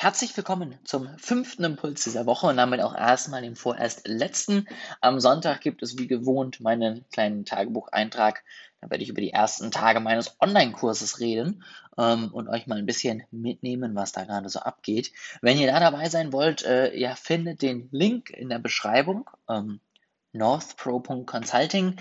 Herzlich willkommen zum fünften Impuls dieser Woche und damit auch erstmal dem vorerst letzten. Am Sonntag gibt es wie gewohnt meinen kleinen Tagebucheintrag. Da werde ich über die ersten Tage meines Online-Kurses reden ähm, und euch mal ein bisschen mitnehmen, was da gerade so abgeht. Wenn ihr da dabei sein wollt, äh, ihr findet den Link in der Beschreibung ähm, northpro.consulting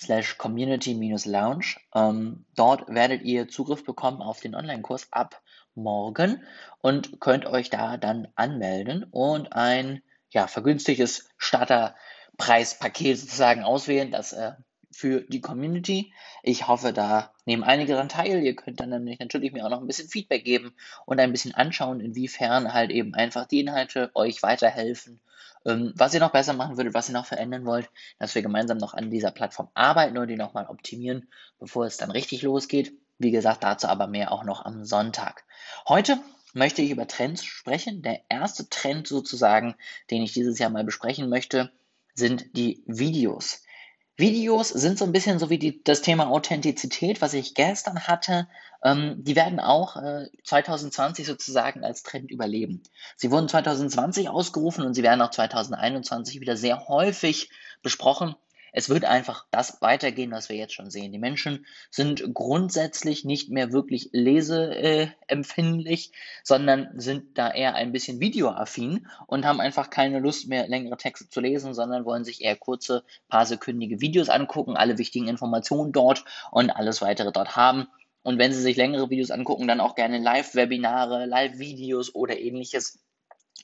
slash community-lounge. Ähm, dort werdet ihr Zugriff bekommen auf den Online-Kurs ab morgen und könnt euch da dann anmelden und ein ja, vergünstigtes Starterpreispaket sozusagen auswählen, das äh, für die Community. Ich hoffe, da nehmen einige daran teil. Ihr könnt dann nämlich natürlich mir auch noch ein bisschen Feedback geben und ein bisschen anschauen, inwiefern halt eben einfach die Inhalte euch weiterhelfen, ähm, was ihr noch besser machen würdet, was ihr noch verändern wollt, dass wir gemeinsam noch an dieser Plattform arbeiten und die nochmal optimieren, bevor es dann richtig losgeht. Wie gesagt, dazu aber mehr auch noch am Sonntag. Heute möchte ich über Trends sprechen. Der erste Trend sozusagen, den ich dieses Jahr mal besprechen möchte, sind die Videos. Videos sind so ein bisschen so wie die, das Thema Authentizität, was ich gestern hatte. Ähm, die werden auch äh, 2020 sozusagen als Trend überleben. Sie wurden 2020 ausgerufen und sie werden auch 2021 wieder sehr häufig besprochen es wird einfach das weitergehen, was wir jetzt schon sehen. Die Menschen sind grundsätzlich nicht mehr wirklich leseempfindlich, sondern sind da eher ein bisschen videoaffin und haben einfach keine Lust mehr, längere Texte zu lesen, sondern wollen sich eher kurze, paar sekündige Videos angucken, alle wichtigen Informationen dort und alles weitere dort haben. Und wenn Sie sich längere Videos angucken, dann auch gerne Live-Webinare, Live-Videos oder ähnliches,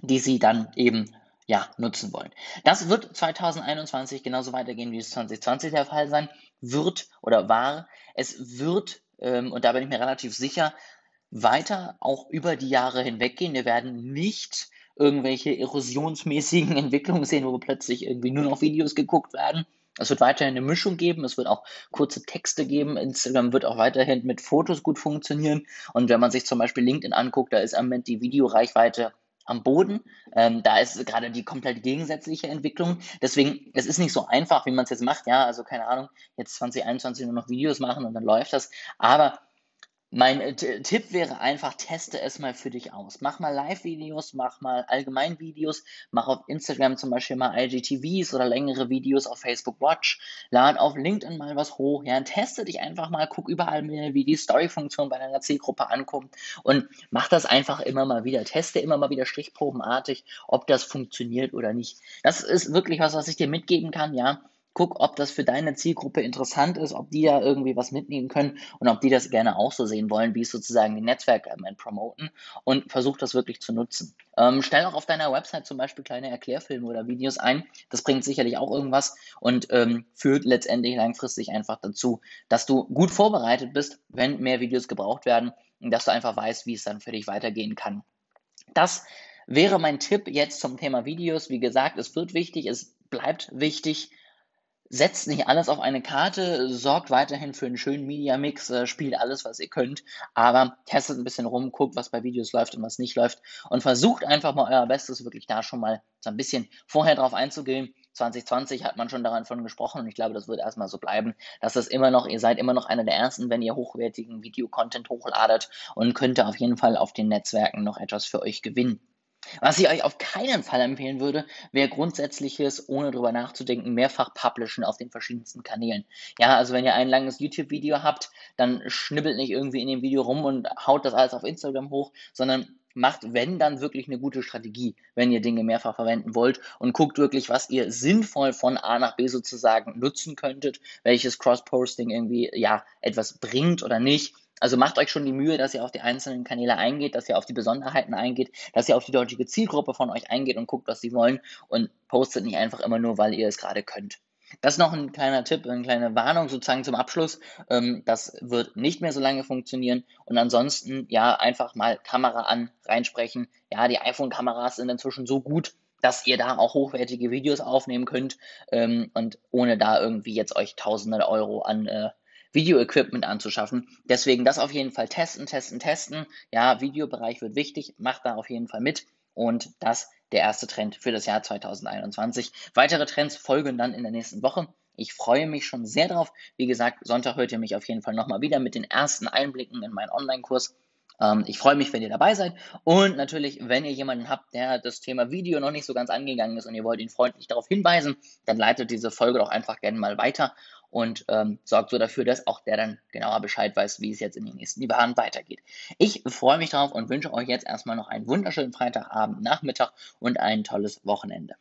die Sie dann eben ja, nutzen wollen. Das wird 2021 genauso weitergehen, wie es 2020 der Fall sein wird oder war. Es wird, ähm, und da bin ich mir relativ sicher, weiter auch über die Jahre hinweggehen. Wir werden nicht irgendwelche erosionsmäßigen Entwicklungen sehen, wo plötzlich irgendwie nur noch Videos geguckt werden. Es wird weiterhin eine Mischung geben, es wird auch kurze Texte geben. Instagram wird auch weiterhin mit Fotos gut funktionieren. Und wenn man sich zum Beispiel LinkedIn anguckt, da ist am Moment die Videoreichweite am Boden. Ähm, da ist gerade die komplett gegensätzliche Entwicklung. Deswegen, es ist nicht so einfach, wie man es jetzt macht. Ja, also keine Ahnung, jetzt 2021 nur noch Videos machen und dann läuft das. Aber mein äh, Tipp wäre einfach, teste es mal für dich aus. Mach mal Live-Videos, mach mal allgemein Videos, mach auf Instagram zum Beispiel mal IGTVs oder längere Videos auf Facebook Watch, lad auf LinkedIn mal was hoch, ja, teste dich einfach mal, guck überall mehr, wie die Story-Funktion bei deiner Zielgruppe ankommt und mach das einfach immer mal wieder. Teste immer mal wieder strichprobenartig, ob das funktioniert oder nicht. Das ist wirklich was, was ich dir mitgeben kann, ja guck, ob das für deine Zielgruppe interessant ist, ob die da irgendwie was mitnehmen können und ob die das gerne auch so sehen wollen, wie es sozusagen die Netzwerke promoten und versuch das wirklich zu nutzen. Ähm, stell auch auf deiner Website zum Beispiel kleine Erklärfilme oder Videos ein. Das bringt sicherlich auch irgendwas und ähm, führt letztendlich langfristig einfach dazu, dass du gut vorbereitet bist, wenn mehr Videos gebraucht werden und dass du einfach weißt, wie es dann für dich weitergehen kann. Das wäre mein Tipp jetzt zum Thema Videos. Wie gesagt, es wird wichtig, es bleibt wichtig setzt nicht alles auf eine Karte, sorgt weiterhin für einen schönen Media-Mix, äh, spielt alles, was ihr könnt, aber testet ein bisschen rum, guckt, was bei Videos läuft und was nicht läuft und versucht einfach mal euer Bestes, wirklich da schon mal so ein bisschen vorher drauf einzugehen. 2020 hat man schon davon gesprochen und ich glaube, das wird erstmal so bleiben, dass das immer noch, ihr seid immer noch einer der ersten, wenn ihr hochwertigen Videocontent hochladet und könnte auf jeden Fall auf den Netzwerken noch etwas für euch gewinnen. Was ich euch auf keinen Fall empfehlen würde, wäre grundsätzliches, ohne drüber nachzudenken, mehrfach publishen auf den verschiedensten Kanälen. Ja, also wenn ihr ein langes YouTube-Video habt, dann schnibbelt nicht irgendwie in dem Video rum und haut das alles auf Instagram hoch, sondern macht, wenn dann wirklich eine gute Strategie, wenn ihr Dinge mehrfach verwenden wollt und guckt wirklich, was ihr sinnvoll von A nach B sozusagen nutzen könntet, welches Cross-Posting irgendwie ja etwas bringt oder nicht also macht euch schon die Mühe, dass ihr auf die einzelnen Kanäle eingeht, dass ihr auf die Besonderheiten eingeht, dass ihr auf die dortige Zielgruppe von euch eingeht und guckt, was sie wollen und postet nicht einfach immer nur, weil ihr es gerade könnt. Das ist noch ein kleiner Tipp, eine kleine Warnung sozusagen zum Abschluss. Ähm, das wird nicht mehr so lange funktionieren. Und ansonsten, ja, einfach mal Kamera an, reinsprechen. Ja, die iPhone-Kameras sind inzwischen so gut, dass ihr da auch hochwertige Videos aufnehmen könnt ähm, und ohne da irgendwie jetzt euch tausende Euro an äh, Video-Equipment anzuschaffen. Deswegen das auf jeden Fall testen, testen, testen. Ja, Videobereich wird wichtig, macht da auf jeden Fall mit. und das der erste Trend für das Jahr 2021. Weitere Trends folgen dann in der nächsten Woche. Ich freue mich schon sehr drauf. Wie gesagt, Sonntag hört ihr mich auf jeden Fall nochmal wieder mit den ersten Einblicken in meinen Online-Kurs. Ähm, ich freue mich, wenn ihr dabei seid. Und natürlich, wenn ihr jemanden habt, der das Thema Video noch nicht so ganz angegangen ist und ihr wollt ihn freundlich darauf hinweisen, dann leitet diese Folge doch einfach gerne mal weiter und ähm, sorgt so dafür, dass auch der dann genauer Bescheid weiß, wie es jetzt in den nächsten Jahren weitergeht. Ich freue mich darauf und wünsche euch jetzt erstmal noch einen wunderschönen Freitagabend, Nachmittag und ein tolles Wochenende.